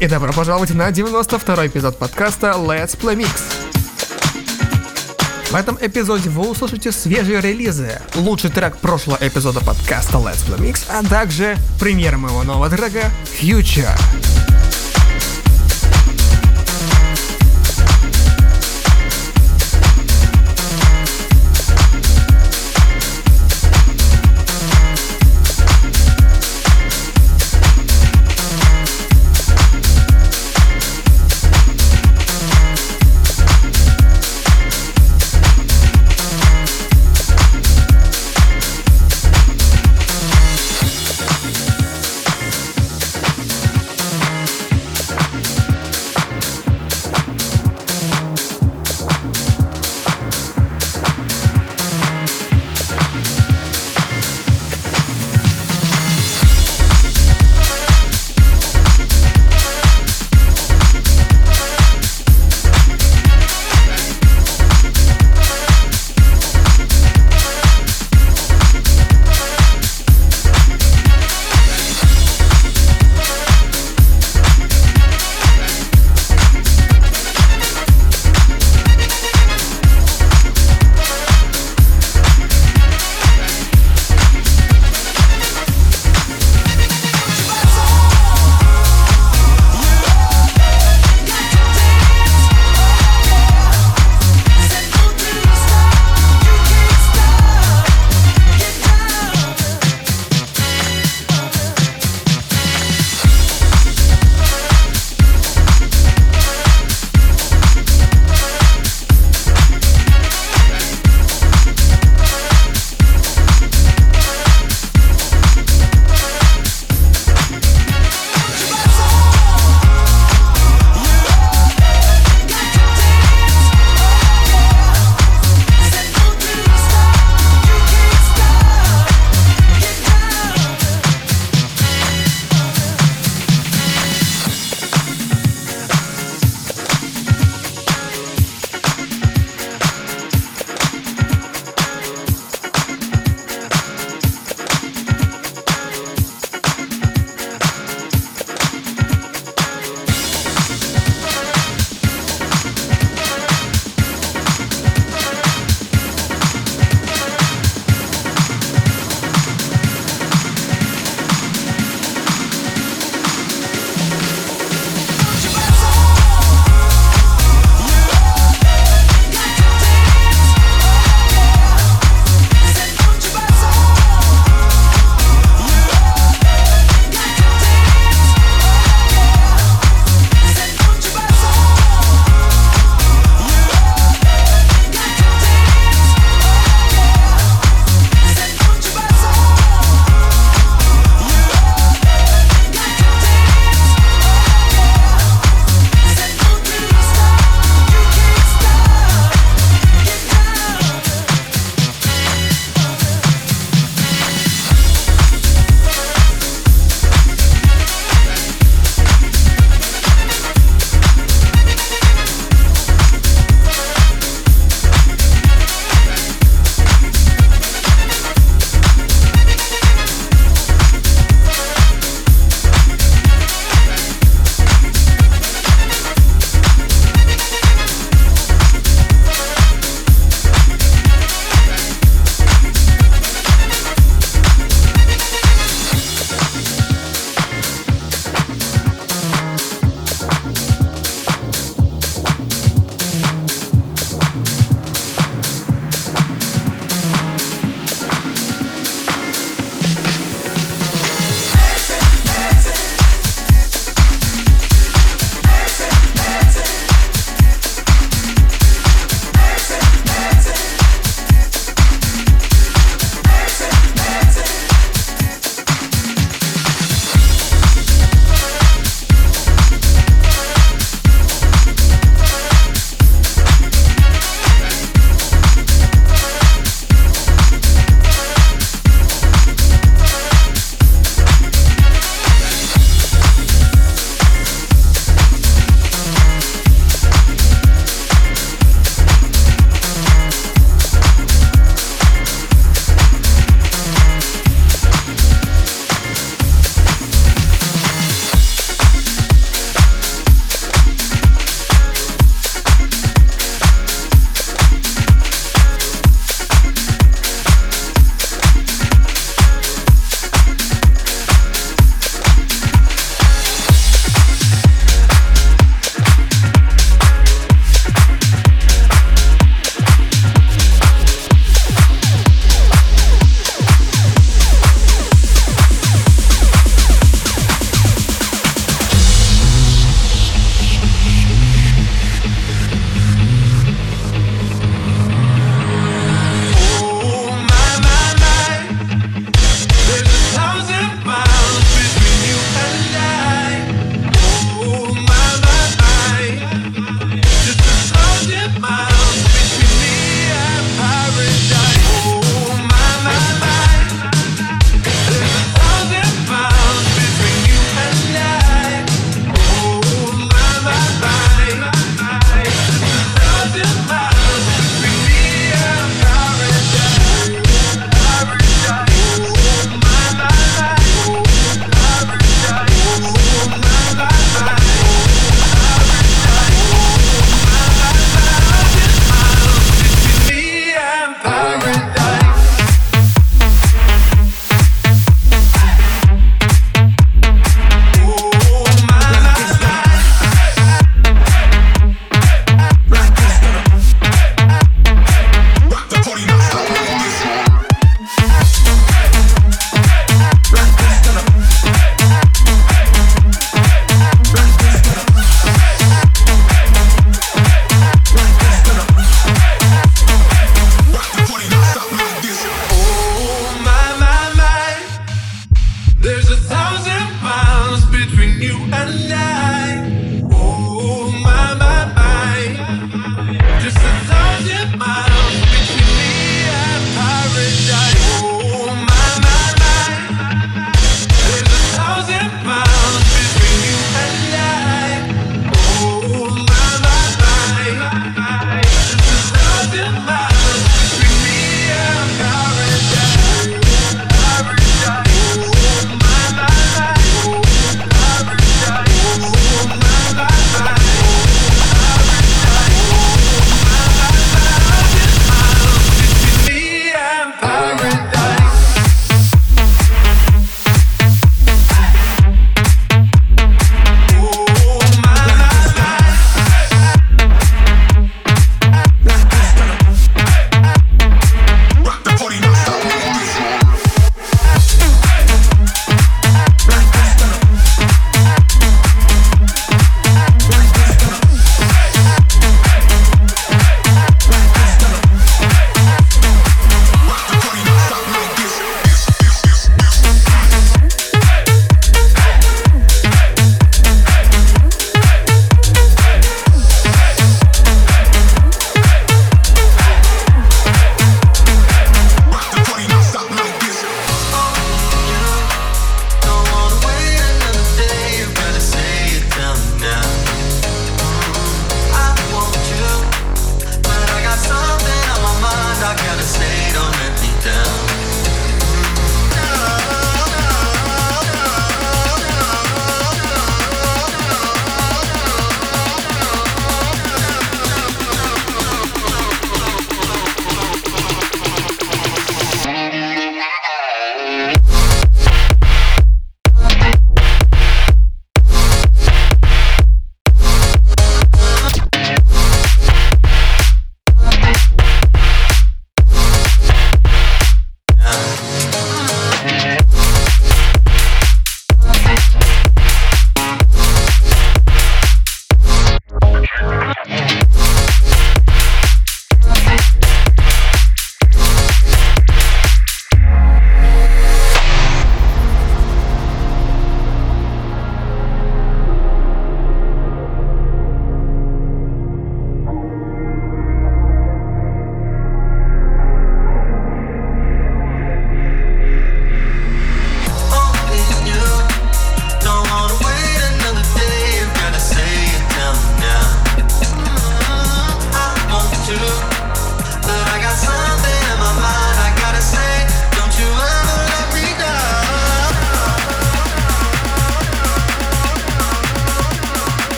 И добро пожаловать на 92 эпизод подкаста Let's Play Mix. В этом эпизоде вы услышите свежие релизы, лучший трек прошлого эпизода подкаста Let's Play Mix, а также премьера моего нового трека Future.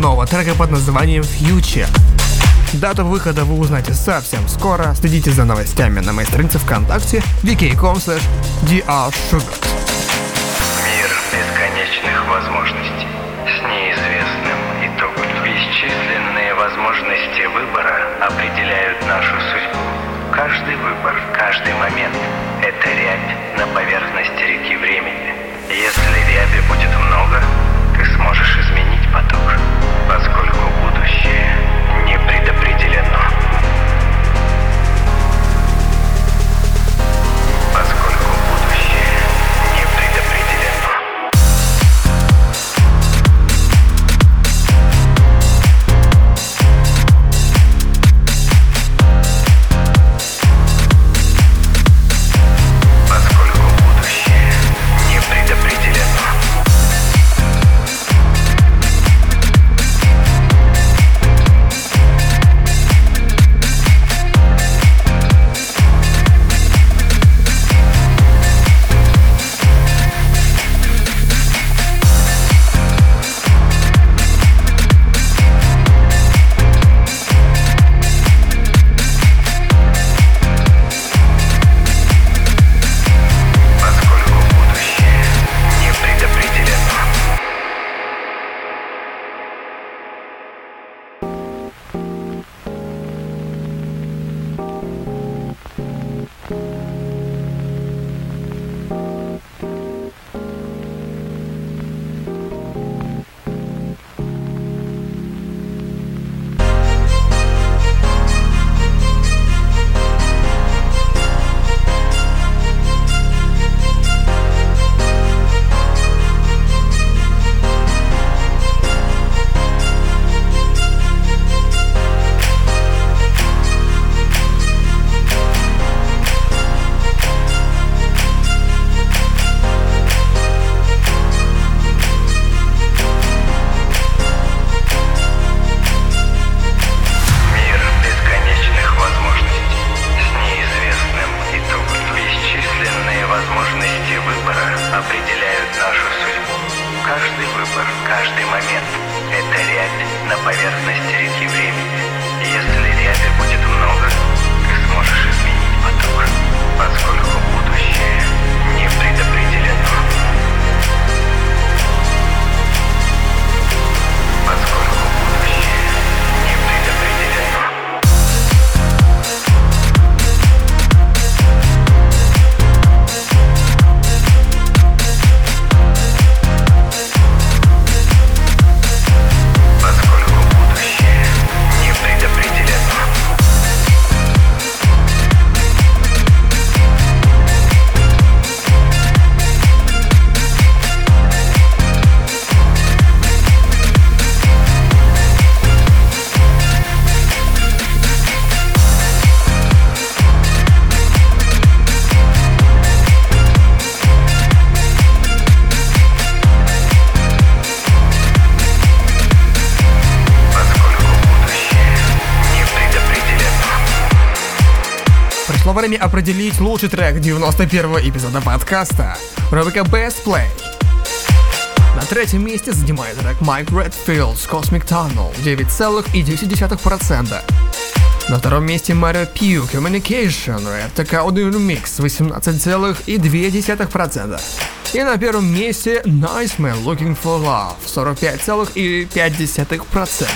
Нового трека под названием Future. Дату выхода вы узнаете совсем скоро. Следите за новостями на моей странице ВКонтакте vk.com slash. Мир бесконечных возможностей с неизвестным итогом. Бесчисленные возможности выбора определяют нашу судьбу. Каждый выбор, каждый момент – это рябь на поверхности реки времени. Если ряби будет много, ты сможешь изменить поток, Мир Если ряби будет много, ты сможешь изменить поток, поскольку будущее Пришло время определить лучший трек 91 эпизода подкаста. Рубрика Best Play. На третьем месте занимает трек Mike Redfield's Cosmic Tunnel 9,10%. На втором месте Марио Пью Communication Red Audio Remix 18,2%. И на первом месте Nice Man Looking for Love 45,5%.